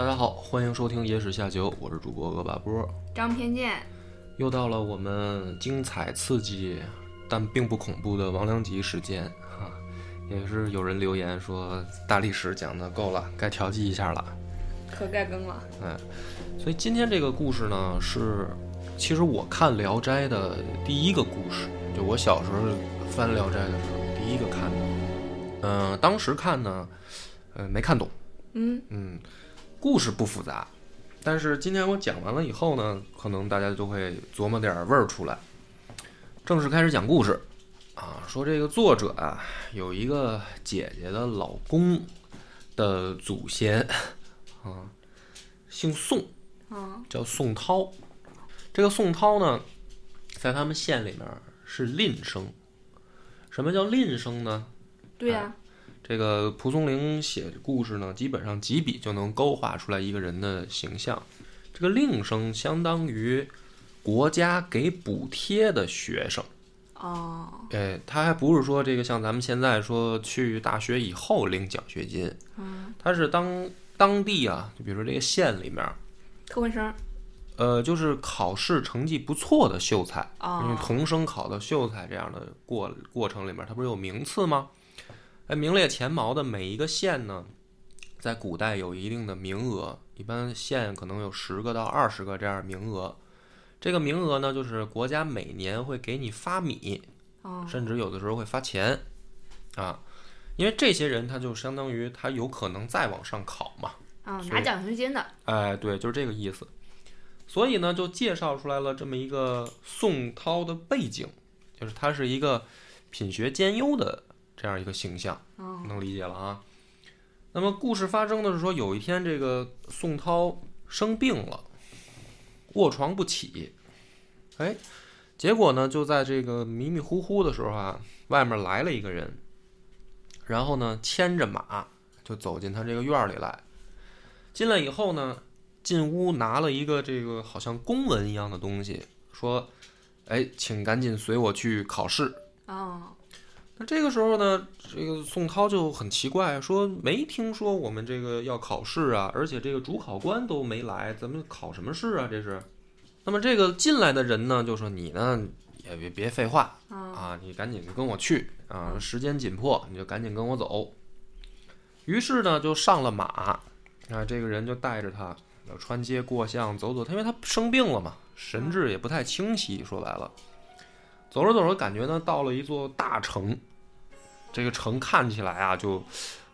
大家好，欢迎收听《野史下酒》，我是主播恶霸波。张偏见，又到了我们精彩刺激但并不恐怖的王良吉时间啊！也是有人留言说大历史讲的够了，该调剂一下了。可该更了。哎，所以今天这个故事呢，是其实我看《聊斋》的第一个故事，就我小时候翻《聊斋》的时候第一个看的。嗯、当时看呢，呃，没看懂。嗯嗯，故事不复杂，但是今天我讲完了以后呢，可能大家就会琢磨点味儿出来。正式开始讲故事啊，说这个作者啊有一个姐姐的老公的祖先啊，姓宋，啊叫宋涛。这个宋涛呢，在他们县里面是吝生。什么叫吝生呢？对呀、这个蒲松龄写故事呢，基本上几笔就能勾画出来一个人的形象。这个令生相当于国家给补贴的学生，哦，哎，他还不是说这个像咱们现在说去大学以后领奖学金，嗯，他是当当地啊，就比如说这个县里面，特混生，呃，就是考试成绩不错的秀才，因为哦，童生考到秀才这样的过过程里面，他不是有名次吗？哎，名列前茅的每一个县呢，在古代有一定的名额，一般县可能有十个到二十个这样的名额。这个名额呢，就是国家每年会给你发米，哦，甚至有的时候会发钱，啊，因为这些人他就相当于他有可能再往上考嘛，啊，拿奖学金的，哎，对，就是这个意思。所以呢，就介绍出来了这么一个宋涛的背景，就是他是一个品学兼优的这样一个形象，哦，能理解了啊。那么故事发生的是说，有一天这个宋涛生病了，卧床不起，哎，结果呢，就在这个迷迷糊糊的时候啊，外面来了一个人，然后呢，牵着马就走进他这个院里来。进来以后呢，进屋拿了一个这个好像公文一样的东西，说：“哎，请赶紧随我去考试。”哦，那这个时候呢，这个宋涛就很奇怪，说没听说我们这个要考试啊，而且这个主考官都没来，咱们考什么试啊？这是。那么这个进来的人呢，就说你呢也别别废话啊，啊，你赶紧跟我去啊，时间紧迫，你就赶紧跟我走。于是呢，就上了马，啊，这个人就带着他要穿街过巷走走，他因为他生病了嘛，神志也不太清晰，说白了。走着走着，感觉呢到了一座大城，这个城看起来啊就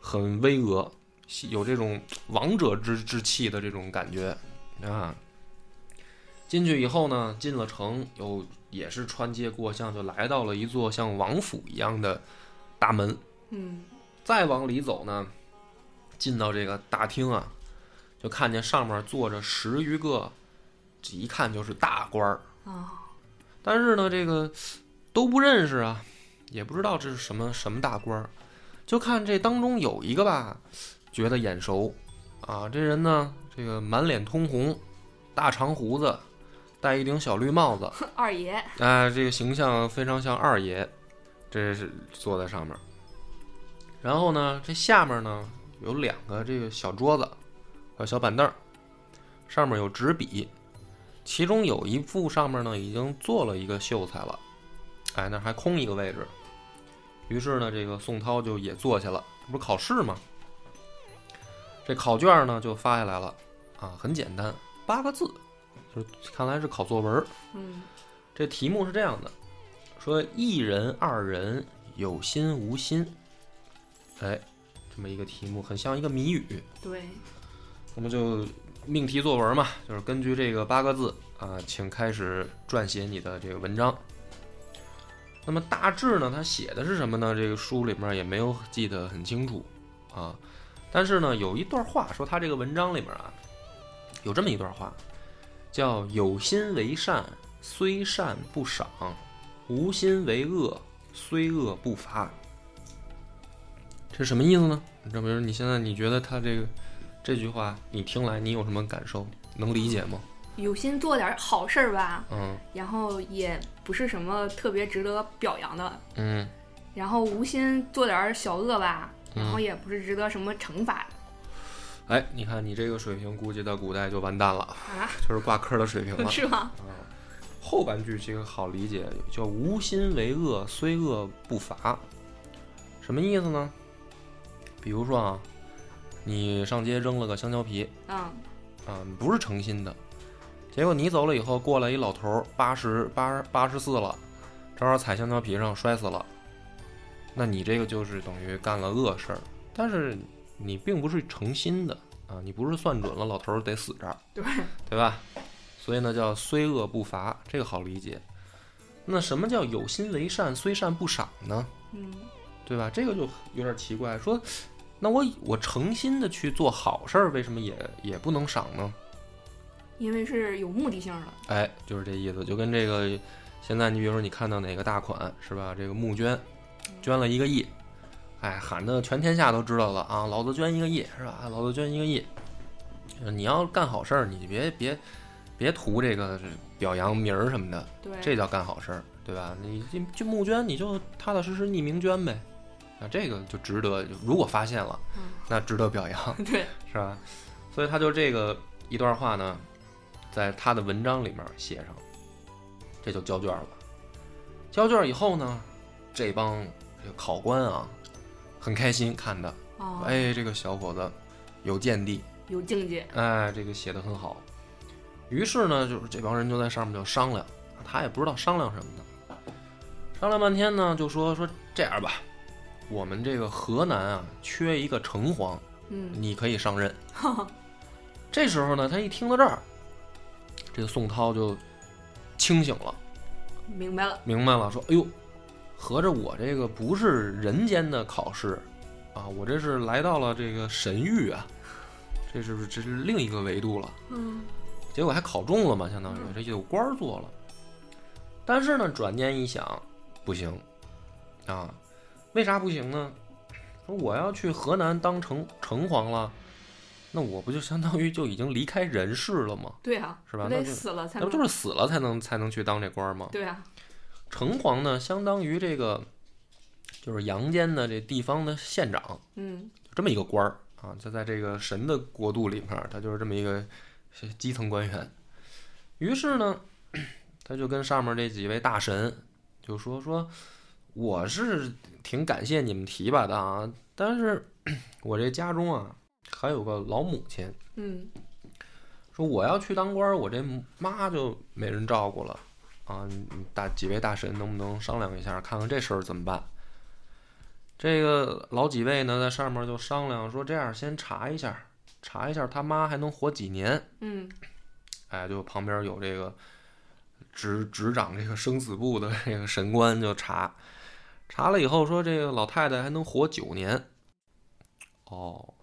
很巍峨，有这种王者之之气的这种感觉啊。进去以后呢，进了城，又也是穿街过巷，就来到了一座像王府一样的大门。嗯，再往里走呢，进到这个大厅啊，就看见上面坐着十余个，这一看就是大官儿。哦，但是呢，这个都不认识啊，也不知道这是什么什么大官儿，就看这当中有一个吧，觉得眼熟啊。这人呢，这个满脸通红，大长胡子，戴一顶小绿帽子，二爷，哎，这个形象非常像二爷，这是坐在上面。然后呢，这下面呢有两个这个小桌子，还有小板凳儿，上面有纸笔，其中有一副上面呢已经坐了一个秀才了，哎，那还空一个位置。于是呢，这个宋涛就也坐下了，这不是考试吗？这考卷呢就发下来了，啊，很简单，八个字，就是看来是考作文儿。嗯，这题目是这样的：说一人二人有心无心，哎，这么一个题目，很像一个谜语。对，那么就命题作文嘛，就是根据这个八个字啊，请开始撰写你的这个文章。那么大致呢，他写的是什么呢？这个书里面也没有记得很清楚啊。但是呢，有一段话说他这个文章里面啊，有这么一段话，叫“有心为善，虽善不赏；无心为恶，虽恶不罚。”这什么意思呢？郑明，你现在你觉得他这个这句话你听来你有什么感受？能理解吗？有心做点好事儿吧，嗯。然后也不是什么特别值得表扬的，嗯。然后无心做点小恶吧，然后嗯，也不是值得什么惩罚的。哎，你看你这个水平，估计在古代就完蛋了，啊，就是挂科的水平了。是吗？后半句其实好理解，叫“无心为恶，虽恶不罚”，什么意思呢？比如说啊，你上街扔了个香蕉皮，嗯，啊，你不是诚心的，结果你走了以后，过来一老头儿，八十八八十四了，正好踩香蕉皮上摔死了，那你这个就是等于干了恶事儿，但是你并不是诚心的啊，你不是算准了老头儿得死这儿，对，对吧？所以呢叫虽恶不罚，这个好理解。那什么叫有心为善，虽善不赏呢？嗯，对吧？这个就有点奇怪，说，那我我诚心的去做好事儿，为什么也也不能赏呢？因为是有目的性的。哎，就是这意思，就跟这个现在你比如说你看到哪个大款是吧？这个募捐，捐了一个亿，哎，喊的全天下都知道了啊！老子捐一个亿是吧？老子捐一个亿。呃你要干好事儿，你别别别图这个表扬名儿什么的，对，这叫干好事儿，对吧？你这就募捐，你就踏踏实实匿名捐呗，啊，这个就值得，如果发现了，嗯，那值得表扬。对，是吧？所以他就这个一段话呢，在他的文章里面写上，这就交卷了。交卷以后呢，这帮这考官啊，很开心看的，哦，哎，这个小伙子有见地，有境界。哎，这个写的很好。于是呢，就是这帮人就在上面就商量，他也不知道商量什么呢。商量半天呢，就说说这样吧，我们这个河南啊，缺一个城隍，嗯，你可以上任。这时候呢，他一听到这儿，这个宋涛就清醒了，明白了。明白了，说：“哎呦，合着我这个不是人间的考试啊，我这是来到了这个神域啊，这是不是这是另一个维度了？嗯，结果还考中了嘛，相当于这就有官做了。但是呢，转念一想，不行啊，为啥不行呢？说我要去河南当城城隍了，那我不就相当于就已经离开人世了吗？对啊，是吧那就死了才能。那不就是死了才能才能去当这官儿吗？对啊，城隍呢，相当于这个就是阳间的这地方的县长，嗯，就这么一个官儿啊。就在这个神的国度里面，他就是这么一个基层官员。于是呢，他就跟上面这几位大神就说说，我是挺感谢你们提拔的啊，但是我这家中啊还有个老母亲，嗯，说我要去当官，我这妈就没人照顾了啊！大几位大神能不能商量一下，看看这事儿怎么办？这个老几位呢，在上面就商量说，这样先查一下，查一下他妈还能活几年。嗯，哎，就旁边有这个执执掌这个生死簿的这个神官就查，查了以后说这个老太太还能活九年。哦，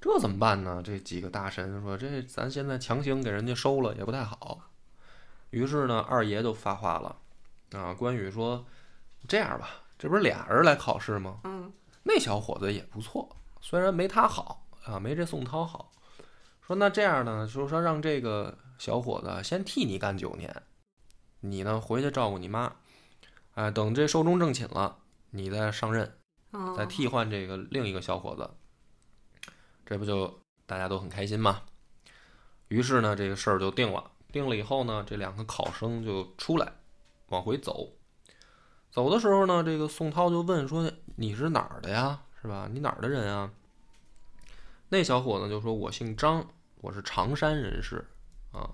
这怎么办呢？这几个大神说这咱现在强行给人家收了也不太好。于是呢，二爷就发话了，啊，关羽说这样吧，这不是俩人来考试吗？嗯，那小伙子也不错，虽然没他好啊，没这宋涛好。说那这样呢，就是说让这个小伙子先替你干九年，你呢回去照顾你妈，哎，等这寿终正寝了，你再上任，哦，再替换这个另一个小伙子，这不就大家都很开心吗？于是呢，这个事儿就定了。定了以后呢，这两个考生就出来，往回走。走的时候呢，这个宋涛就问说：“你是哪儿的呀？是吧？你哪儿的人啊？”那小伙子就说：“我姓张，我是常山人士啊。”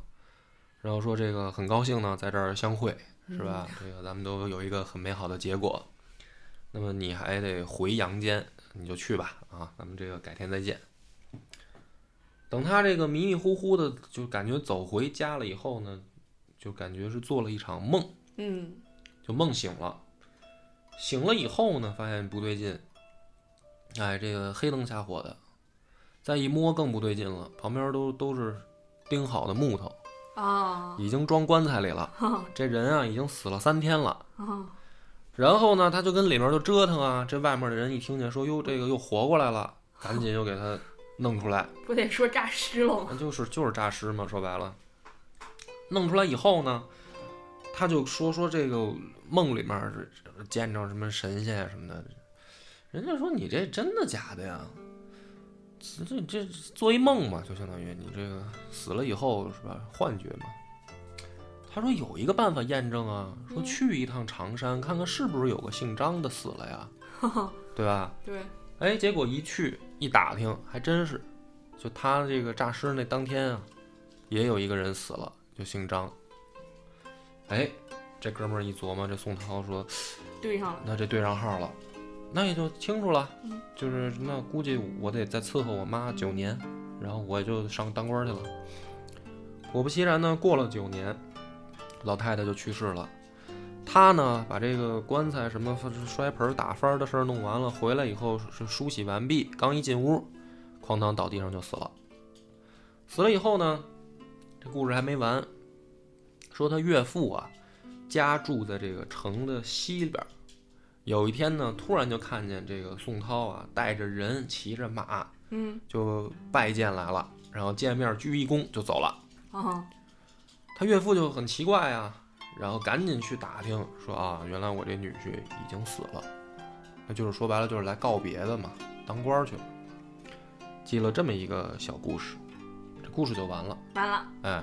然后说：“这个很高兴呢，在这儿相会，是吧？这个咱们都有一个很美好的结果。那么你还得回阳间，你就去吧啊！咱们这个改天再见。”等他这个迷迷糊糊的，就感觉走回家了以后呢，就感觉是做了一场梦，嗯，就梦醒了。醒了以后呢，发现不对劲，哎，这个黑灯瞎火的，再一摸更不对劲了，旁边都都是钉好的木头，哦，已经装棺材里了。哈，这人啊，已经死了三天了。哦，然后呢，他就跟里面就折腾啊，这外面的人一听见说哟，这个又活过来了，赶紧又给他弄出来。不得说诈尸了吗？那就是就是诈尸嘛，说白了，弄出来以后呢，他就说说这个梦里面是见着什么神仙啊什么的，人家说你这真的假的呀？这这这做一梦嘛，就相当于你这个死了以后是吧？幻觉嘛。他说有一个办法验证啊，说嗯去一趟常山，看看是不是有个姓张的死了呀，对吧？对，哎，结果一去一打听，还真是，就他这个诈尸那当天啊，也有一个人死了，就姓张。哎，这哥们儿一琢磨，这宋涛说，对上了。那这对上号了，那也就清楚了嗯，就是那估计我得再伺候我妈九年，然后我就上当官去了。果不其然呢，过了九年，老太太就去世了。他呢，把这个棺材什么摔盆打翻的事儿弄完了，回来以后是梳洗完毕，刚一进屋，哐当倒地上就死了。死了以后呢，这故事还没完，说他岳父啊，家住在这个城的西边。有一天呢，突然就看见这个宋涛啊，带着人骑着马嗯就拜见来了，然后见面鞠一躬就走了。啊，他岳父就很奇怪啊，然后赶紧去打听，说啊，原来我这女婿已经死了，那就是说白了就是来告别的嘛，当官去了。记了这么一个小故事，这故事就完了。完了。哎，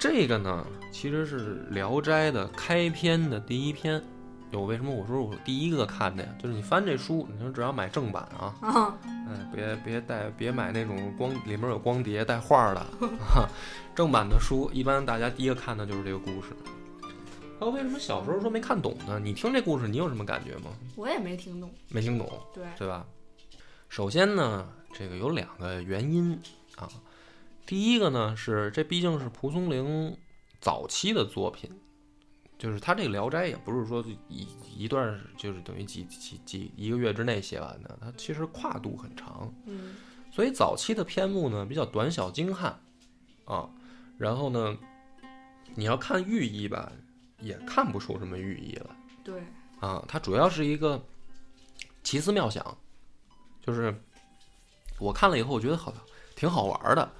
这个呢，其实是《聊斋》的开篇的第一篇。有为什么我说我第一个看的呀？就是你翻这书，你说只要买正版啊，啊，哎，别别带别买那种光里面有光碟带画儿的，啊，正版的书一般大家第一个看的就是这个故事。还有为什么小时候说没看懂呢？你听这故事，你有什么感觉吗？我也没听懂。没听懂，对，对吧？首先呢，这个有两个原因啊。第一个呢是这毕竟是蒲松龄早期的作品，就是他这个《聊斋》也不是说一一段就是等于几几几一个月之内写完的，它其实跨度很长，嗯所以早期的篇目呢比较短小精悍啊。然后呢，你要看寓意吧，也看不出什么寓意来。对，啊，它主要是一个奇思妙想，就是我看了以后，我觉得好挺好玩的。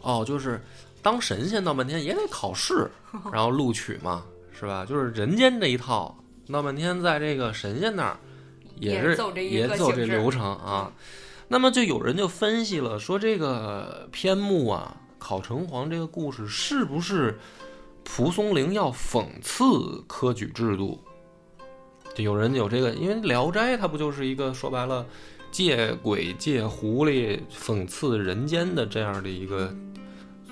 哦，就是当神仙闹半天也得考试，然后录取嘛，是吧？就是人间这一套闹半天，在这个神仙那儿也也是走这也走这流程啊。那么就有人就分析了，说这个篇目啊，考城隍这个故事是不是蒲松龄要讽刺科举制度？就有人有这个，因为《聊斋》它不就是一个说白了，借鬼借狐狸讽刺人间的这样的一个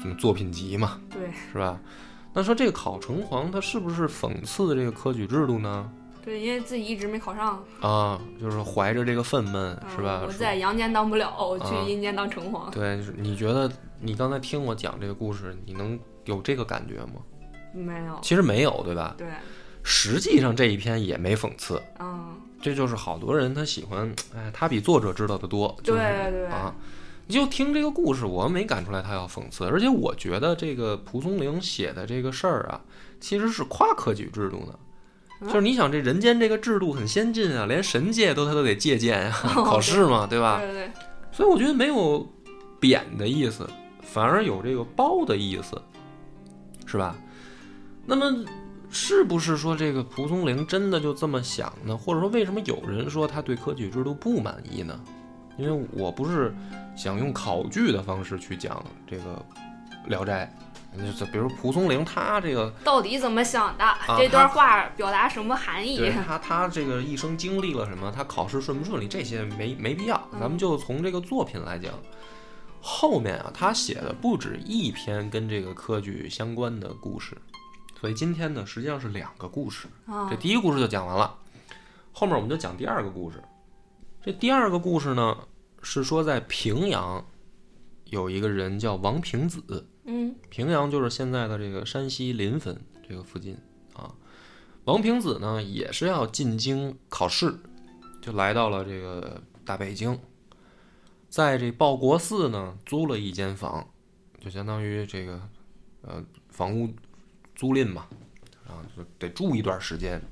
什么作品集嘛，对是吧？那说这个考城隍，他是不是讽刺这个科举制度呢？对，因为自己一直没考上，啊，就是怀着这个愤懑，嗯是吧？我在阳间当不了，我去啊阴间当城隍。对，你觉得你刚才听我讲这个故事，你能有这个感觉吗？没有。其实没有，对吧？对，实际上这一篇也没讽刺，嗯，这就是好多人他喜欢，哎，他比作者知道的多，就是对对啊。你就听这个故事，我没感出来他要讽刺，而且我觉得这个蒲松龄写的这个事儿啊，其实是夸科举制度的。嗯就是你想，这人间这个制度很先进啊，连神界都他都得借鉴呀、考试嘛，对吧？对对对，所以我觉得没有贬的意思，反而有这个褒的意思，是吧？那么是不是说这个蒲松龄真的就这么想呢？或者说为什么有人说他对科举制度不满意呢？因为我不是想用考据的方式去讲这个《聊斋》，就比如蒲松龄他这个到底怎么想的？这段话表达什么含义？他他这个一生经历了什么，他考试顺不顺利，这些没没必要。咱们就从这个作品来讲，后面啊，他写的不止一篇跟这个科举相关的故事，所以今天呢，实际上是两个故事。啊这第一个故事就讲完了，后面我们就讲第二个故事。这第二个故事呢，是说在平阳有一个人叫王平子，嗯平阳就是现在的这个山西临汾这个附近啊。王平子呢也是要进京考试，就来到了这个大北京，在这报国寺呢租了一间房，就相当于这个呃房屋租赁嘛，啊就得住一段时间。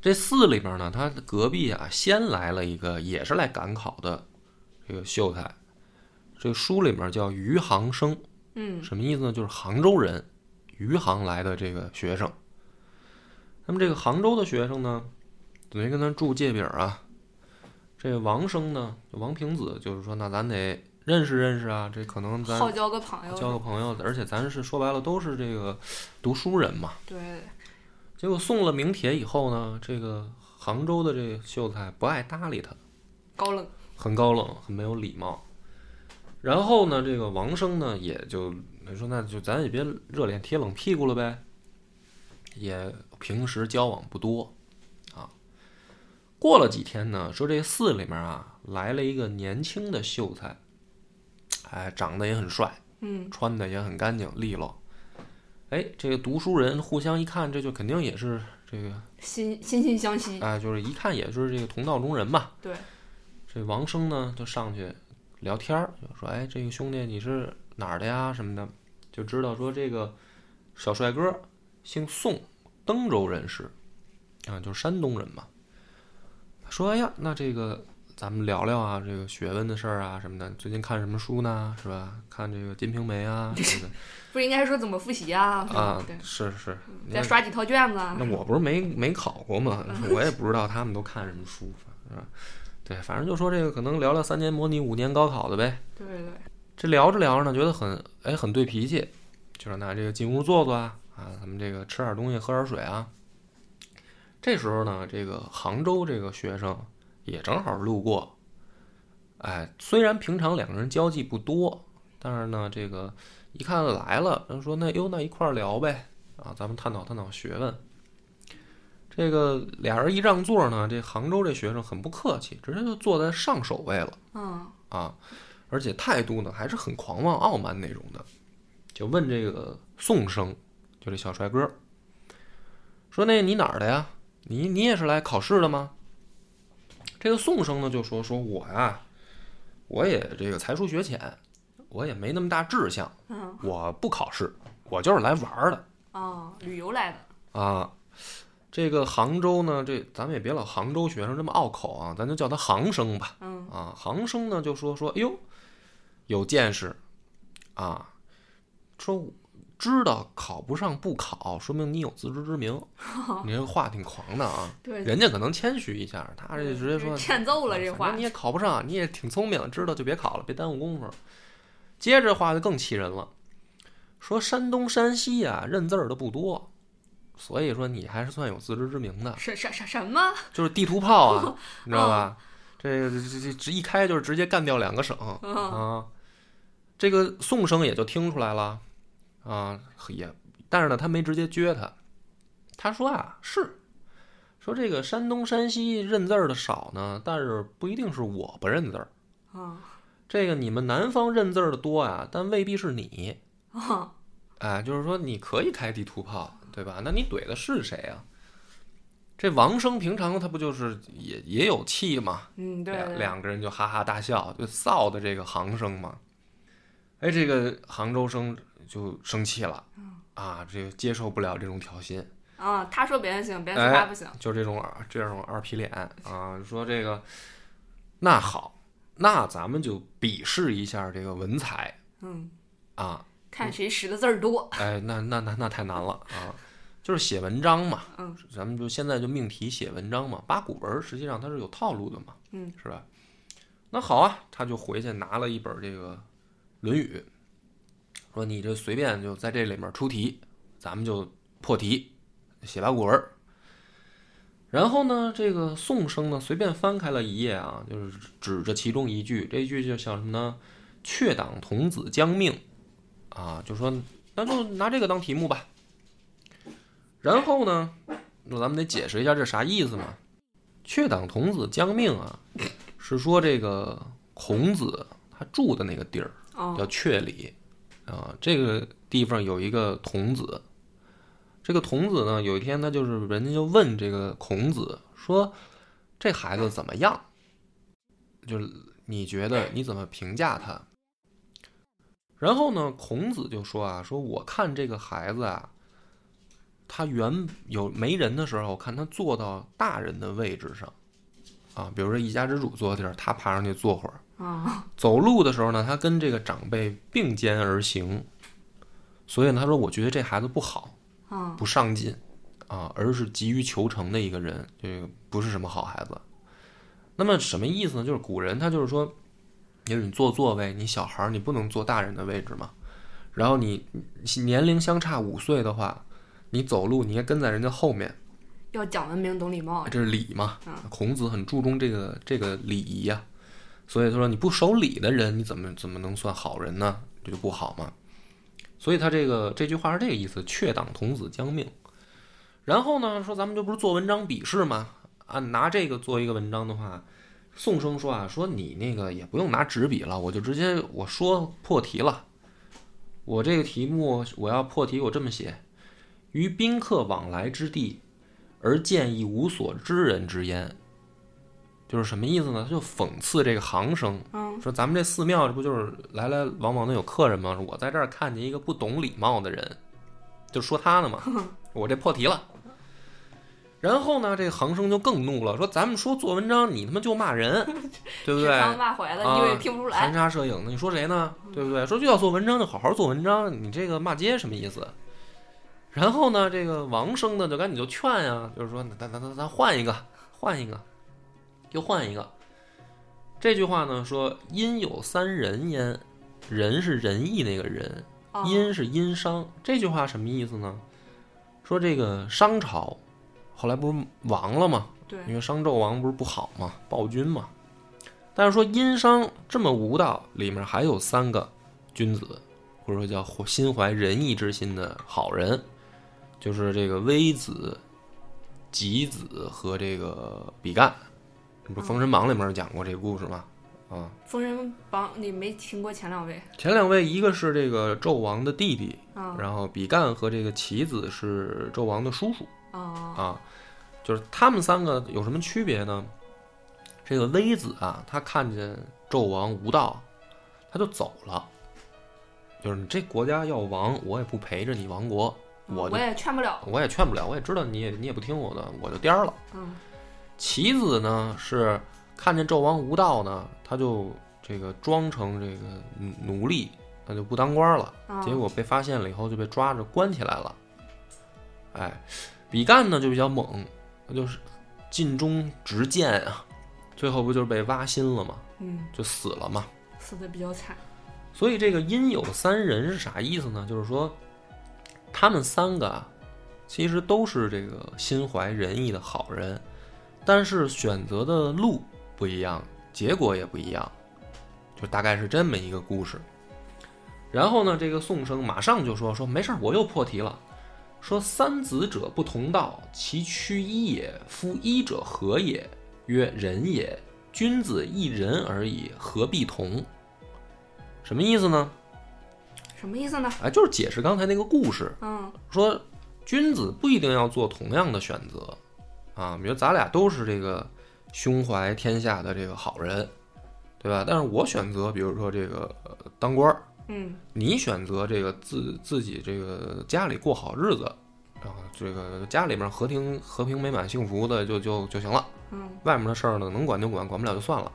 这寺里边呢，他隔壁啊先来了一个也是来赶考的这个秀才，这个书里面叫余杭生，嗯什么意思呢？就是杭州人，余杭来的这个学生。那么这个杭州的学生呢，等于跟他住借饼啊，这个王生呢，王平子就是说，那咱得认识认识啊，这可能咱好交个朋友。交个朋友，而且咱是说白了都是这个读书人嘛。对，结果送了名帖以后呢，这个杭州的这个秀才不爱搭理他，高冷，很高冷，很没有礼貌。然后呢，这个王生呢，也就说那就咱也别热脸贴冷屁股了呗，也平时交往不多啊。过了几天呢，说这寺里面啊来了一个年轻的秀才，哎，长得也很帅，嗯，穿的也很干净利落。哎，这个读书人互相一看，这就肯定也是这个，心心心相惜。哎，就是一看也是这个同道中人嘛。对，这王生呢就上去聊天儿，就说：“哎，这个兄弟你是哪儿的呀？什么的？”就知道说这个小帅哥姓宋，登州人士，啊，就是山东人嘛。说：“哎呀，那这个咱们聊聊啊，这个学问的事儿啊什么的。最近看什么书呢？是吧？看这个《金瓶梅》啊 什么的。”不是应该说怎么复习啊？啊对，，是是。再刷几套卷子啊。那我不是没没考过吗？我也不知道他们都看什么书，是吧？对，反正就说这个可能聊聊三年模拟五年高考的呗。对对对，这聊着聊着呢，觉得很哎很对脾气，就是那这个进屋坐坐啊啊，咱们这个吃点东西，喝点水啊。这时候呢，这个杭州这个学生也正好路过，哎，虽然平常两个人交际不多，但是呢，这个一看来了，人说那哟那一块儿聊呗啊，咱们探讨探讨学问。这个俩人一让座呢，这杭州这学生很不客气，直接就坐在上首位了。嗯，啊，而且态度呢还是很狂妄傲慢那种的，就问这个宋生，就这小帅哥，说那你哪儿的呀？你你也是来考试的吗？这个宋生呢就说说我呀，我也这个才疏学浅，我也没那么大志向，嗯，我不考试，我就是来玩儿的哦，旅游来的。啊。这个杭州呢，这咱们也别老杭州学生这么拗口啊，咱就叫他杭生吧。嗯，啊，杭生呢就说说，哎呦，有见识啊，说知道考不上不考，说明你有自知之明。你这个话挺狂的啊，对，人家可能谦虚一下，他这直接说 欠揍了这话你。也考不上，你也挺聪明，知道就别考了，别耽误功夫。接着话就更气人了，说山东山西啊认字儿的不多，所以说你还是算有自知之明的。什什什什么？就是地图炮啊，你知道吧？这这这这一开就是直接干掉两个省嗯啊！这个宋生也就听出来了啊，也，但是呢，他没直接撅他，他说啊，是说这个山东山西认字儿的少呢，但是不一定是我不认字儿，啊这个你们南方认字儿的多啊，但未必是你，啊，哎，就是说你可以开地图炮，对吧？那你怼的是谁啊？这王生平常他不就是也也有气吗？嗯，对两对，两个人就哈哈大笑，就臊的这个杭生嘛。哎，这个杭州生就生气了，啊，这个接受不了这种挑衅，啊，他说别人行，别人哎说他不行。就这种二这种二皮脸啊，说这个那好，那咱们就比试一下这个文采嗯，啊。看谁识的字儿多。哎，那那那那太难了啊！就是写文章嘛，嗯，咱们就现在就命题写文章嘛，八股文实际上它是有套路的嘛，嗯，是吧？那好啊，他就回去拿了一本这个《论语》，说你这随便就在这里面出题，咱们就破题，写八股文。然后呢，这个宋生呢随便翻开了一页啊，就是指着其中一句，这一句就叫什么呢？“却党童子将命”，啊，就说那就拿这个当题目吧。然后呢，那咱们得解释一下这啥意思嘛？却党童子将命啊，是说这个孔子他住的那个地儿叫哦，阙里啊，这个地方有一个童子。这个童子呢，有一天他就是人家就问这个孔子说：“这孩子怎么样？就是你觉得你怎么评价他？”然后呢，孔子就说啊，说我看这个孩子啊，他原有没人的时候，看他坐到大人的位置上，啊，比如说一家之主坐的地儿，他爬上去坐会儿。啊，走路的时候呢，他跟这个长辈并肩而行，所以呢，他说我觉得这孩子不好，啊，不上进，啊，而是急于求成的一个人，这个不是什么好孩子。那么什么意思呢？就是古人他就是说，就是你坐座位，你小孩儿你不能坐大人的位置嘛。然后你你年龄相差五岁的话，你走路你应该跟在人家后面，要讲文明，懂礼貌。这是礼嘛嗯。孔子很注重这个这个礼仪呀、所以他说你不守礼的人，你怎么怎么能算好人呢？这就不好嘛。所以他这个这句话是这个意思：却党童子将命。然后呢，说咱们这不是做文章比试吗？啊，拿这个做一个文章的话，宋生说啊，说你那个也不用拿纸笔了，我就直接我说破题了。我这个题目我要破题，我这么写：于宾客往来之地，而见一无所知人之焉。就是什么意思呢？他就讽刺这个行生，嗯，说咱们这寺庙这不就是来来往往的有客人吗？我在这儿看见一个不懂礼貌的人，就说他呢嘛，我这破题了。然后呢，这个行生就更怒了，说咱们说做文章，你他妈就骂人，对不对？刚骂回来的，啊你以为听不出来？含沙射影的，你说谁呢？对不对？说就要做文章就好好做文章，你这个骂街什么意思？然后呢，这个王生呢就赶紧就劝呀，就是说咱咱咱咱换一个，换一个，又换一个。这句话呢说殷有三人焉，人是仁义那个仁，哦殷是殷商。这句话什么意思呢？说这个商朝后来不是亡了吗？对，因为商纣王不是不好嘛，暴君嘛。但是说殷商这么无道，里面还有三个君子，或者说叫心怀仁义之心的好人，就是这个微子、吉子和这个比干。这不是《封神榜》里面讲过这个故事吗？啊，《封神榜》你没听过前两位前两位一个是这个纣王的弟弟，啊然后比干和这个棋子是纣王的叔叔。啊啊，就是他们三个有什么区别呢？这个微子啊，他看见纣王无道，他就走了。就是你这国家要亡，我也不陪着你亡国，我我也劝不了。我也劝不了，我也知道你也你也不听我的，我就颠儿了。嗯棋子呢是看见纣王无道呢，他就这个装成这个奴奴隶，他就不当官了。啊，结果被发现了以后就被抓着关起来了。哎，比干呢就比较猛，他就是尽忠直谏啊，最后不就是被挖心了吗？嗯，就死了嘛。死的比较惨。所以这个阴有三人是啥意思呢？就是说，他们三个啊，其实都是这个心怀仁义的好人，但是选择的路不一样，结果也不一样，就大概是这么一个故事。然后呢，这个宋生马上就说说没事儿，我又破题了，说三子者不同道，其趋一也。夫一者何也？曰人也。君子一人而已，何必同？什么意思呢？什么意思呢？哎，就是解释刚才那个故事，嗯说君子不一定要做同样的选择啊。比如咱俩都是这个胸怀天下的这个好人，对吧？但是我选择，比如说这个、呃当官儿，嗯你选择这个自自己这个家里过好日子，然后这个家里面和平和平美满幸福的就就就行了，嗯，外面的事儿呢能管就管，管不了就算了。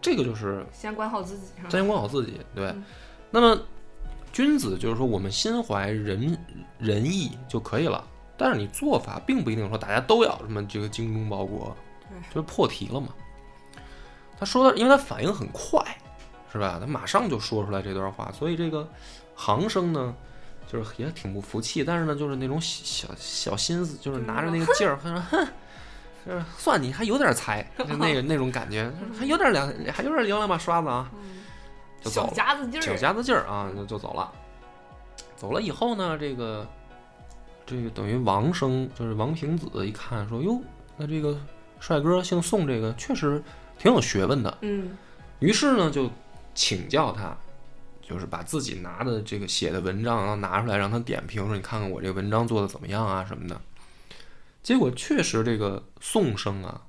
这个就是先管好自己？先管好自己，对。嗯那么，君子就是说我们心怀仁仁义就可以了，但是你做法并不一定说大家都要什么这个精忠报国，对就是破题了嘛。他说的，因为他反应很快，是吧？他马上就说出来这段话，所以这个行生呢，就是也挺不服气，但是呢，就是那种小小小心思，就是拿着那个劲儿，他说哼。就是算你还有点才，就那个那种感觉，还有点两，还有点两两把刷子啊，嗯，就走小了。家子劲儿。小夹子劲儿啊，就就走了。走了以后呢，这个这个等于王生就是王平子一看说哟，那这个帅哥姓宋，这个确实挺有学问的。嗯于是呢，就请教他，就是把自己拿的这个写的文章，然后拿出来让他点评，说你看看我这个文章做的怎么样啊什么的。结果确实这个宋生啊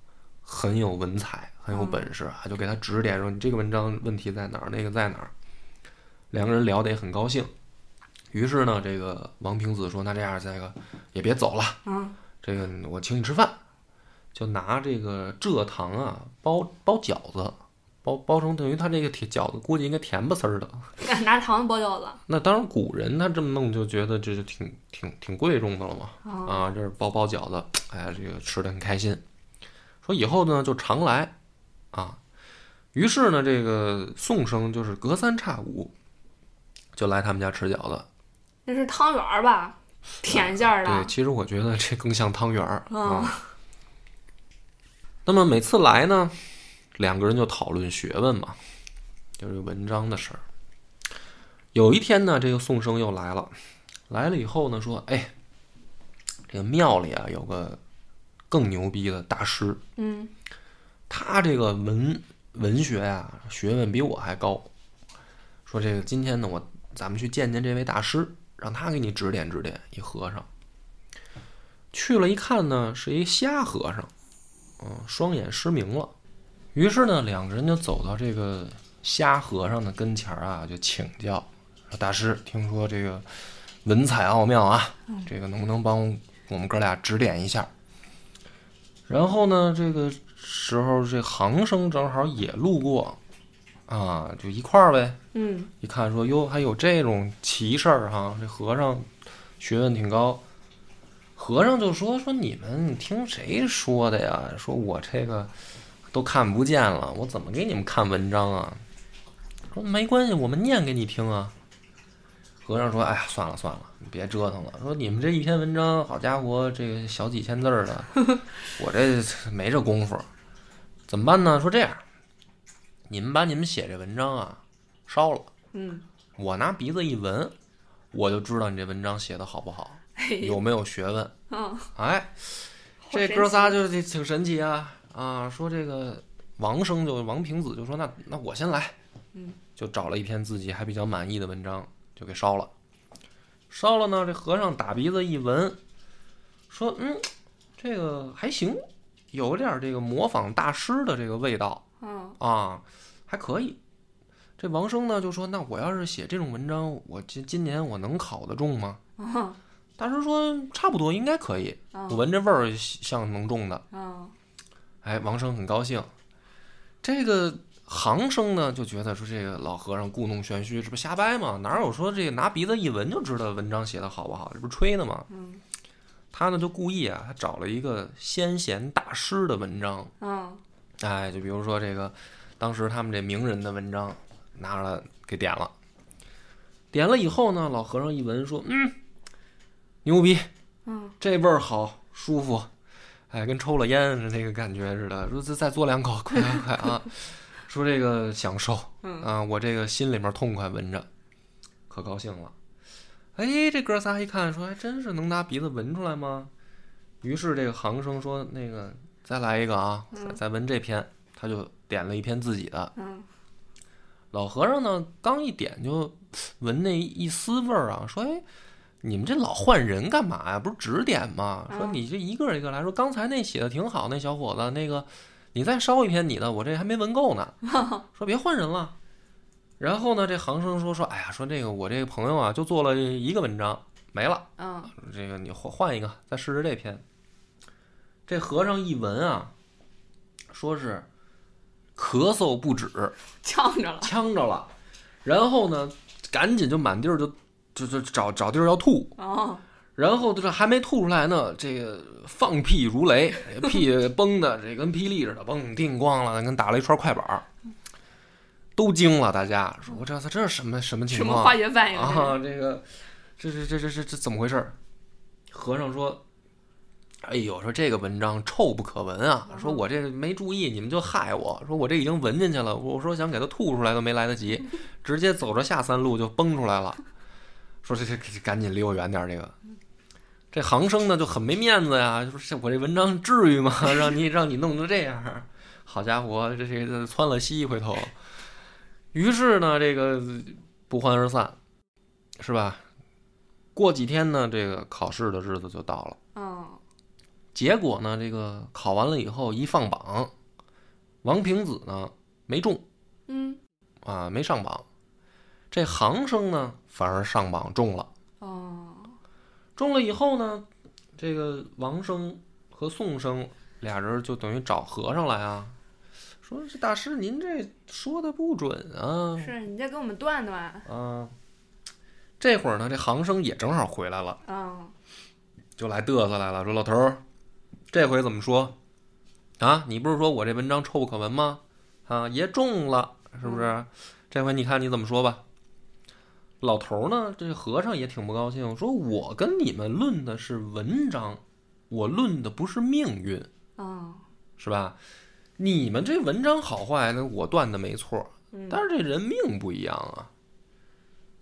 很有文采，很有本事啊，就给他指点说你这个文章问题在哪儿，那个在哪儿。两个人聊得也很高兴。于是呢，这个王平子说：“那这样，这个也别走了，嗯这个我请你吃饭，就拿这个蔗糖啊包包饺子，包包成等于他这个甜饺子估计应该甜不丝儿的。拿糖包饺子。那当然，古人他这么弄就觉得这就挺挺挺贵重的了嘛。啊啊，这是包包饺子，哎，这个吃的很开心。说以后呢就常来啊。于是呢，这个宋生就是隔三差五就来他们家吃饺子。那是汤圆儿吧？甜馅儿的。对，其实我觉得这更像汤圆儿嗯啊。那么每次来呢，两个人就讨论学问嘛，就是文章的事儿。有一天呢，这个宋生又来了，来了以后呢，说：“哎，这个庙里啊有个更牛逼的大师，嗯他这个文文学呀、学问比我还高。说这个今天呢，我咱们去见见这位大师，让他给你指点指点。一和尚去了，一看呢，是一瞎和尚，嗯，双眼失明了。于是呢，两个人就走到这个瞎和尚的跟前儿啊，就请教说：“大师，听说这个文采奥妙啊，这个能不能帮我们哥俩指点一下？”然后呢，这个时候这行生正好也路过，啊，就一块儿呗。嗯一看说哟，还有这种奇事儿哈，这和尚学问挺高。和尚就说说你们听谁说的呀？说我这个都看不见了，我怎么给你们看文章啊？说没关系，我们念给你听啊。和尚说：“哎呀，算了算了，你别折腾了。说你们这一篇文章，好家伙，这个小几千字儿的，我这没这功夫，怎么办呢？说这样，你们把你们写这文章啊烧了，嗯，我拿鼻子一闻，我就知道你这文章写的好不好，嘿，有没有学问。嗯，哎，这哥仨就是挺神奇啊啊！说这个王生就王平子就说那那我先来，嗯，就找了一篇自己还比较满意的文章就给烧了。烧了呢，这和尚打鼻子一闻，说嗯，这个还行，有点这个模仿大师的这个味道嗯啊，还可以。这王生呢就说：“那我要是写这种文章，我今今年我能考得中吗 嗯？”大师说：“差不多，应该可以。我嗯闻这味儿像能中的。嗯”哎，王生很高兴。这个行生呢就觉得说这个老和尚故弄玄虚，这不瞎掰吗？哪有说这个拿鼻子一闻就知道文章写的好不好？这不是吹呢吗？嗯他呢就故意啊，他找了一个先贤大师的文章，嗯哎，就比如说这个，当时他们这名人的文章拿了给点了，点了以后呢，老和尚一闻说，嗯，牛逼，嗯这味儿好，舒服，哎，跟抽了烟那个感觉似的。说再再嘬两口，快快快啊！说这个享受嗯啊，我这个心里面痛快，闻着可高兴了。哎，这哥仨一看，说还真是能拿鼻子闻出来吗？于是这个行生说：“那个再来一个啊，再再闻这篇。”他就点了一篇自己的。嗯老和尚呢，刚一点就闻那一丝味儿啊，说：“哎，你们这老换人干嘛呀？不是指点吗？说嗯你这一个一个来说，刚才那写的挺好，那小伙子，那个你再烧一篇你的，我这还没闻够呢。说别换人了。然后呢，这行生说说，哎呀，说这个我这个朋友啊，就做了一个文章没了，嗯这个你换换一个，再试试这篇。这和尚一闻啊，说是咳嗽不止，呛着了。呛着了，然后呢，赶紧就满地儿就就就找找地儿要吐，哦然后这还没吐出来呢，这个放屁如雷，屁 崩的这跟霹雳似的，嘣叮咣了，跟打了一串快板儿，都惊了。大家说：“我这这是什么什么情况？什么化学反应？啊，这个这这这这这这怎么回事儿？”和尚说：“哎呦，说这个文章臭不可闻啊！说我这没注意，你们就害我。说我这已经闻进去了，我说想给它吐出来都没来得及，直接走着下三路就崩出来了。说这这这赶紧离我远点，这个。”这行生呢就很没面子呀，说这我这文章至于吗？让你让你弄成这样，好家伙，这这这窜了稀回头。于是呢，这个不欢而散，是吧？过几天呢，这个考试的日子就到了。嗯结果呢，这个考完了以后一放榜，王平子呢没中嗯啊，没上榜。这行生呢反而上榜中了。哦中了以后呢，这个王生和宋生俩人就等于找和尚来啊，说这大师您这说的不准啊是你再给我们断断。啊！这会儿呢，这行生也正好回来了，嗯就来嘚瑟来了，说老头儿，这回怎么说啊？你不是说我这文章臭不可闻吗？啊，爷中了，是不是？这回你看你怎么说吧。老头儿呢，这和尚也挺不高兴，说我跟你们论的是文章，我论的不是命运，啊，是吧？你们这文章好坏，那我断的没错，嗯但是这人命不一样啊。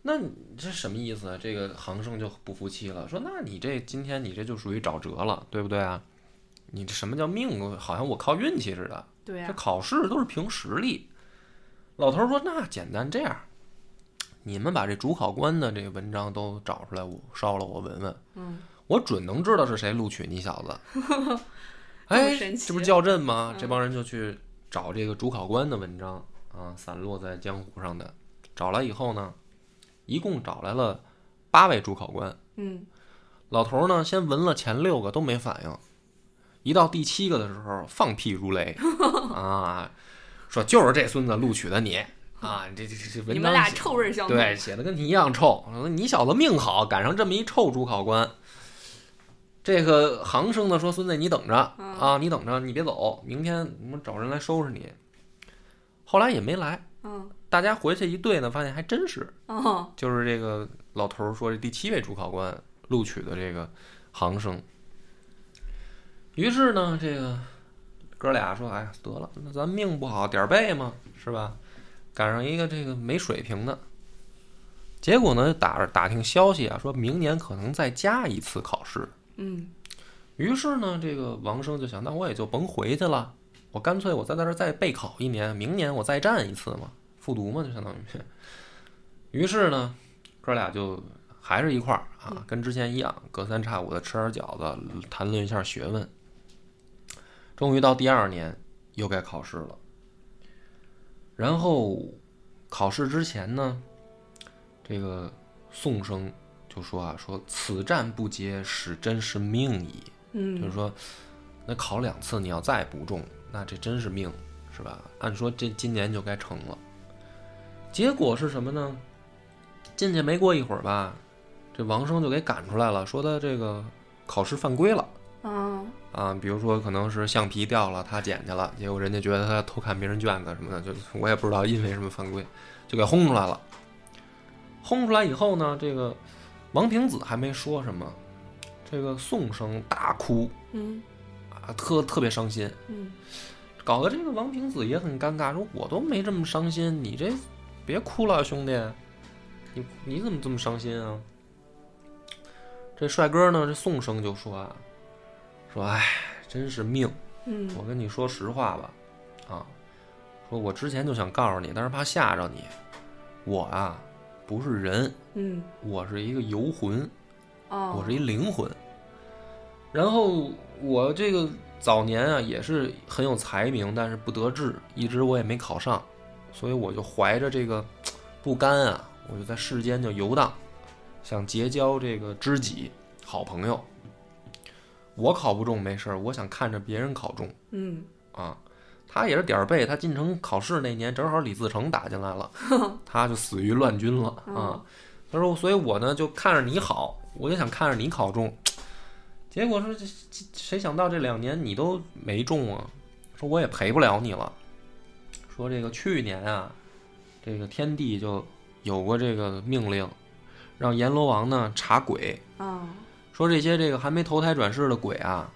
那这什么意思啊？这个杭生就不服气了，说：“那你这今天你这就属于找辙了，对不对啊？你这什么叫命？好像我靠运气似的。这对呀，考试都是凭实力。”老头儿说：“那简单，这样，你们把这主考官的这个文章都找出来，我烧了，我闻闻，嗯，我准能知道是谁录取你小子。”哎，这不是较真吗？嗯这帮人就去找这个主考官的文章啊，散落在江湖上的。找来以后呢，一共找来了八位主考官。嗯，老头儿呢，先闻了前六个都没反应，一到第七个的时候放屁如雷 啊，说就是这孙子录取的你啊，这这这这文章你们俩写臭味相投，对，写的跟你一样臭。你小子命好，赶上这么一臭主考官。这个杭生呢说：“孙子，你等着嗯啊，你等着，你别走，明天我们找人来收拾你。”后来也没来，嗯，大家回去一对呢，发现还真是，哦，就是这个老头儿说这第七位主考官录取的这个杭生。于是呢，这个哥俩说：“哎呀，得了，那咱命不好，点儿背嘛，是吧？赶上一个这个没水平的。”结果呢，打打听消息啊，说明年可能再加一次考试。嗯，于是呢，这个王生就想，那我也就甭回去了，我干脆我在那儿再备考一年，明年我再战一次嘛，复读嘛，就相当于是。于是呢，哥俩就还是一块儿啊，跟之前一样，隔三差五的吃点饺子，谈论一下学问。终于到第二年，又该考试了。然后考试之前呢，这个宋生就说啊，说此战不捷，使真是命矣。就是嗯，说，那考两次你要再不中，那这真是命，是吧？按说这今年就该成了。结果是什么呢？进去没过一会儿吧，这王生就给赶出来了，说他这个考试犯规了啊，啊，比如说可能是橡皮掉了，他捡去了，结果人家觉得他偷看别人卷子什么的，就我也不知道因为什么犯规，就给轰出来了。轰出来以后呢，这个王平子还没说什么，这个宋生大哭，嗯啊，特特别伤心，嗯，搞得这个王平子也很尴尬，说我都没这么伤心，你这别哭了，兄弟，你你怎么这么伤心啊？这帅哥呢，这宋生就说啊，说哎，真是命，嗯，我跟你说实话吧，啊，说我之前就想告诉你，但是怕吓着你，我啊不是人，嗯，我是一个游魂，哦，我是一灵魂。然后我这个早年啊也是很有才名，但是不得志，一直我也没考上，所以我就怀着这个不甘啊，我就在世间就游荡，想结交这个知己、好朋友。我考不中没事儿，我想看着别人考中嗯，啊。他也是点儿背，他进城考试那年正好李自成打进来了，他就死于乱军了啊嗯。他说，所以我呢就看着你好，我就想看着你考中。结果说这这谁想到这两年你都没中啊？说我也陪不了你了。说这个去年啊，这个天帝就有过这个命令，让阎罗王呢查鬼，啊，说这些这个还没投胎转世的鬼啊，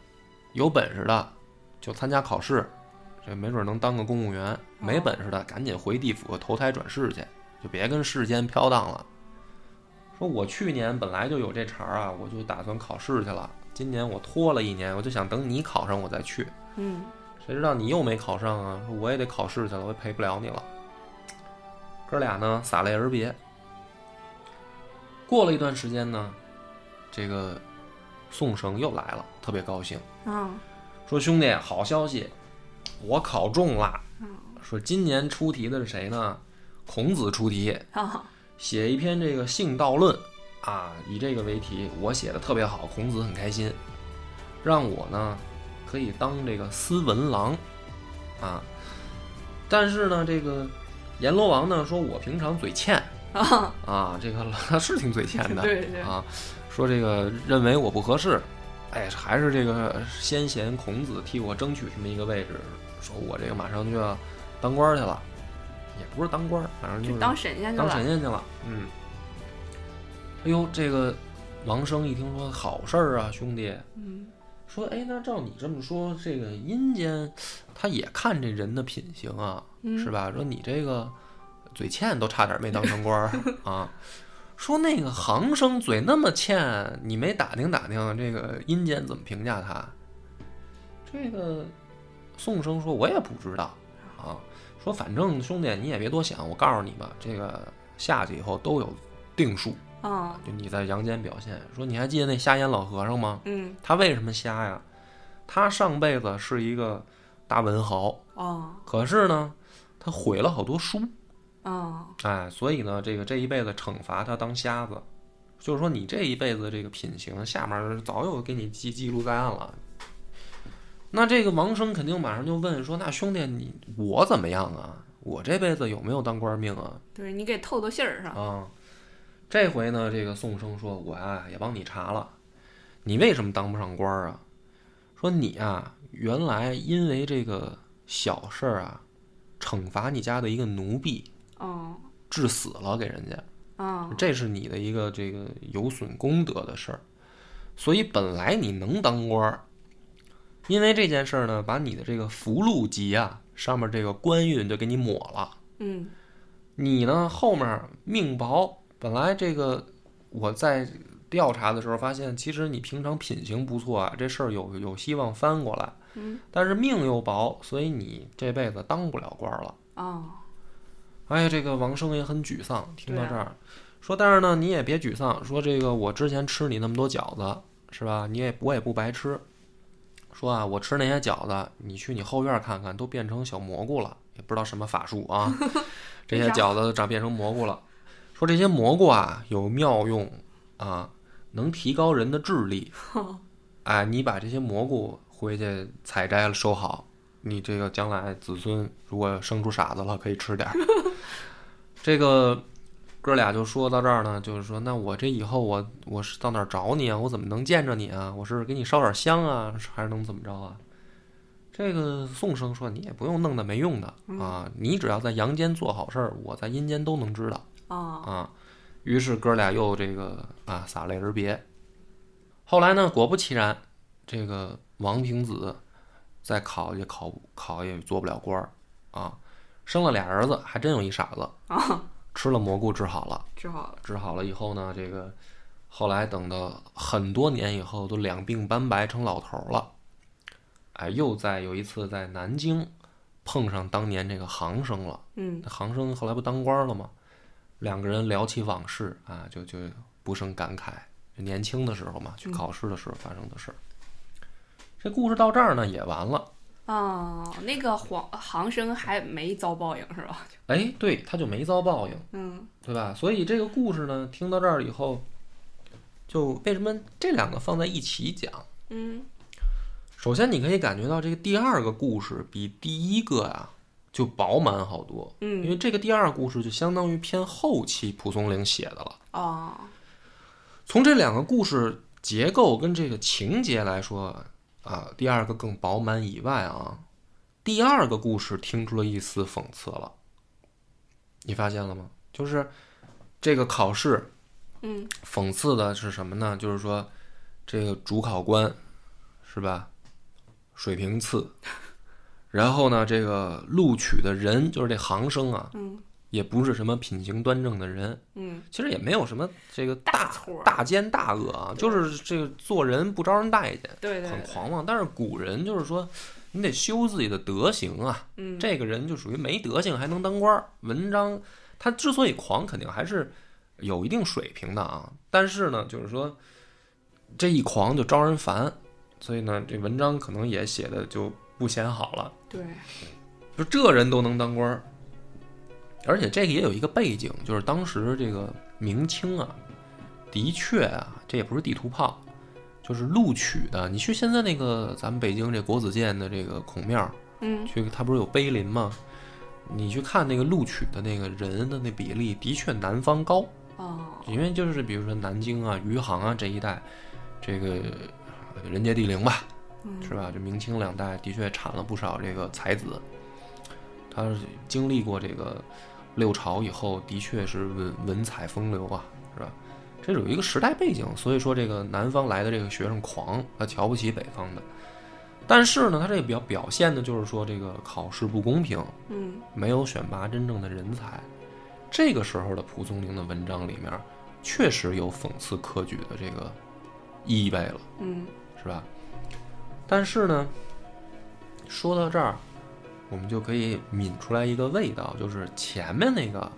有本事的就参加考试，这没准能当个公务员；没本事的赶紧回地府投胎转世去，就别跟世间飘荡了。说我去年本来就有这茬儿啊，我就打算考试去了。今年我拖了一年，我就想等你考上我再去。嗯，谁知道你又没考上啊？说我也得考试去了，我也陪不了你了。哥俩呢洒泪而别。过了一段时间呢，这个宋生又来了，特别高兴，啊，说兄弟，好消息，我考中了。嗯说今年出题的是谁呢？孔子出题，啊，写一篇这个《性道论》啊，以这个为题，我写的特别好，孔子很开心，让我呢可以当这个司文郎啊。但是呢，这个阎罗王呢说我平常嘴欠。啊，啊，这个他是挺嘴欠的，对对。啊，说这个认为我不合适，哎，还是这个先贤孔子替我争取这么一个位置，说我这个马上就要当官去了，也不是当官，反正就就是当神仙去了当了。神仙去了。嗯，哎呦，这个王生一听说好事儿啊，兄弟，嗯说哎，那照你这么说，这个阴间他也看这人的品行啊，嗯，是吧？说你这个嘴欠都差点没当成官儿 啊。说那个行生嘴那么欠，你没打听打听这个阴间怎么评价他？这个宋生说：“我也不知道啊。说反正兄弟你也别多想，我告诉你吧，这个下去以后都有定数。哦，就你在阳间表现，说你还记得那瞎眼老和尚吗？嗯他为什么瞎呀？他上辈子是一个大文豪，哦可是呢，他毁了好多书，哦，哎，所以呢，这个这一辈子惩罚他当瞎子，就是说你这一辈子这个品行，下面早有给你记记录在案了。那这个王生肯定马上就问说：“那兄弟你我怎么样啊？我这辈子有没有当官命啊？”对你给透透信儿上。啊，这回呢，这个宋生说：“我呀、也帮你查了，你为什么当不上官啊？说你啊，原来因为这个小事儿啊，惩罚你家的一个奴婢，哦致死了给人家，哦。这是你的一个这个有损功德的事儿，所以本来你能当官儿，因为这件事儿呢，把你的这个福禄级啊上面这个官运就给你抹了。”嗯。你呢后面命薄，本来这个我在调查的时候发现，其实你平常品行不错啊，这事儿有有希望翻过来，嗯。但是命又薄，所以你这辈子当不了官了。哦哎呀，这个王生也很沮丧，听到这儿，说但是呢你也别沮丧，说这个我之前吃你那么多饺子是吧？你也我也不白吃。说啊，我吃那些饺子，你去你后院看看，都变成小蘑菇了，也不知道什么法术啊。这些饺子长变成蘑菇了。说这些蘑菇啊有妙用啊，能提高人的智力。哎，你把这些蘑菇回去采摘了收好，你这个将来子孙如果生出傻子了，可以吃点儿。这个哥俩就说到这儿呢，就是说，那我这以后我我是到哪儿找你啊？我怎么能见着你啊？我是给你烧点香啊，还是能怎么着啊？这个宋生说：“你也不用弄那没用的啊，你只要在阳间做好事儿，我在阴间都能知道哦啊。”于是哥俩又这个啊洒泪而别。后来呢，果不其然，这个王平子再考也考考也做不了官儿啊，生了俩儿子，还真有一傻子，啊，吃了蘑菇治好了。治好了。治好了以后呢，这个后来等到很多年以后，都两鬓斑白成老头儿了。哎，又在有一次在南京碰上当年这个杭生了。嗯那行生后来不当官了吗？两个人聊起往事啊，就就不胜感慨。年轻的时候嘛，去考试的时候发生的事儿。这故事到这儿呢也完了。哦，那个黄航生还没遭报应是吧？哎，对，他就没遭报应。嗯对吧？所以这个故事呢，听到这儿以后，就为什么这两个放在一起讲？嗯首先，你可以感觉到这个第二个故事比第一个啊就饱满好多，嗯因嗯为这个第二个故事就相当于偏后期蒲松龄写的了。哦从这两个故事结构跟这个情节来说啊，第二个更饱满以外啊，第二个故事听出了一丝讽刺了。你发现了吗？就是这个考试嗯讽刺的是什么呢？就是说，这个主考官是吧，水平次，然后呢，这个录取的人就是这行生啊，嗯也不是什么品行端正的人，嗯其实也没有什么这个大大错大奸大恶啊，就是这个做人不招人待见，对对对很狂妄。但是古人就是说，你得修自己的德行啊，嗯这个人就属于没德行还能当官儿。文章他之所以狂，肯定还是有一定水平的啊。但是呢，就是说这一狂就招人烦，所以呢，这文章可能也写的就不显好了。对就这人都能当官儿，而且这个也有一个背景，就是当时这个明清啊，的确啊，这也不是地图炮，就是录取的。你去现在那个咱们北京这国子监的这个孔庙，嗯去它不是有碑林吗？你去看那个录取的那个人的那比例，的确南方高，哦因为就是比如说南京啊、余杭啊这一带，这个人杰地灵吧，嗯是吧？这明清两代的确产了不少这个才子，他经历过这个六朝以后，的确是文文采风流啊，是吧？这有一个时代背景，所以说这个南方来的这个学生狂，他瞧不起北方的。但是呢，他这个表表现的就是说这个考试不公平，嗯没有选拔真正的人才。这个时候的蒲松龄的文章里面，确实有讽刺科举的这个意味了。嗯是吧？但是呢，说到这儿，我们就可以抿出来一个味道，就是前面那个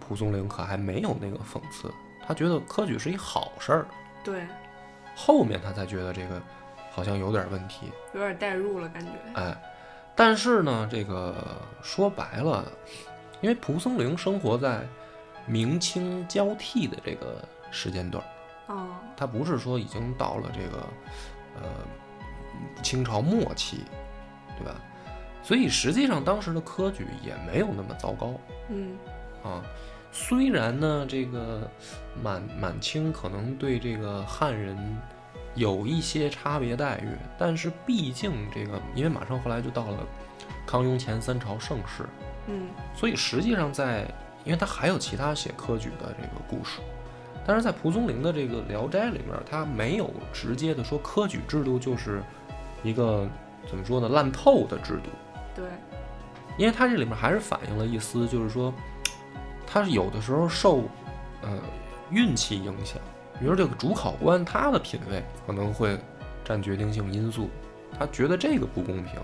蒲松龄可还没有那个讽刺，他觉得科举是一好事儿，对，后面他才觉得这个好像有点问题，有点代入了感觉。哎。但是呢，这个说白了，因为蒲松龄生活在明清交替的这个时间段儿。哦，他不是说已经到了这个呃清朝末期，对吧？所以实际上当时的科举也没有那么糟糕嗯啊。虽然呢，这个满满清可能对这个汉人有一些差别待遇，但是毕竟这个，因为马上后来就到了康雍乾三朝盛世，嗯所以实际上在，因为他还有其他写科举的这个故事，但是在蒲松龄的这个《聊斋》里面，他没有直接的说科举制度就是一个怎么说呢烂透的制度，对，因为他这里面还是反映了一丝，就是说，他是有的时候受呃运气影响，比如说这个主考官他的品味可能会占决定性因素，他觉得这个不公平。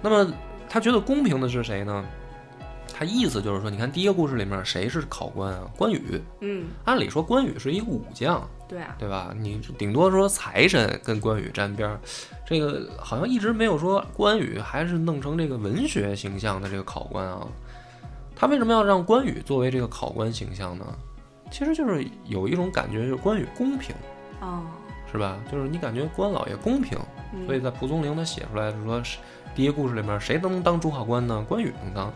那么他觉得公平的是谁呢？他意思就是说，你看第一个故事里面谁是考官啊？关羽。嗯按理说关羽是一个武将，对啊，对吧？你顶多说财神跟关羽沾边儿，这个好像一直没有说关羽还是弄成这个文学形象的这个考官啊。他为什么要让关羽作为这个考官形象呢？其实就是有一种感觉，就是关羽公平，哦，是吧？就是你感觉关老爷公平，嗯所以在蒲松龄他写出来是说，第一个故事里面谁都能当主考官呢？关羽能当。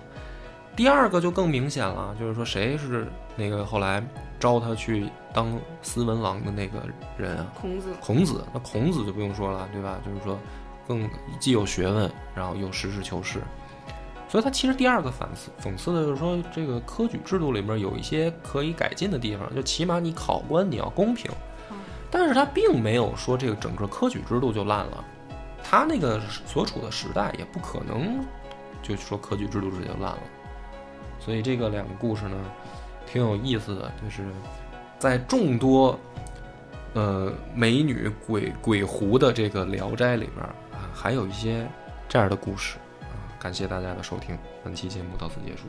第二个就更明显了，就是说谁是那个后来招他去当斯文王的那个人啊？孔子，孔子。那孔子就不用说了，对吧？就是说，更既有学问，然后又实事求是。所以他其实第二个反思讽刺的就是说，这个科举制度里面有一些可以改进的地方，就起码你考官你要公平。嗯但是他并没有说这个整个科举制度就烂了，他那个所处的时代也不可能就说科举制度直接就烂了。所以这个两个故事呢，挺有意思的，就是在众多呃美女鬼鬼狐的这个《聊斋》里面啊，还有一些这样的故事啊。感谢大家的收听，本期节目到此结束。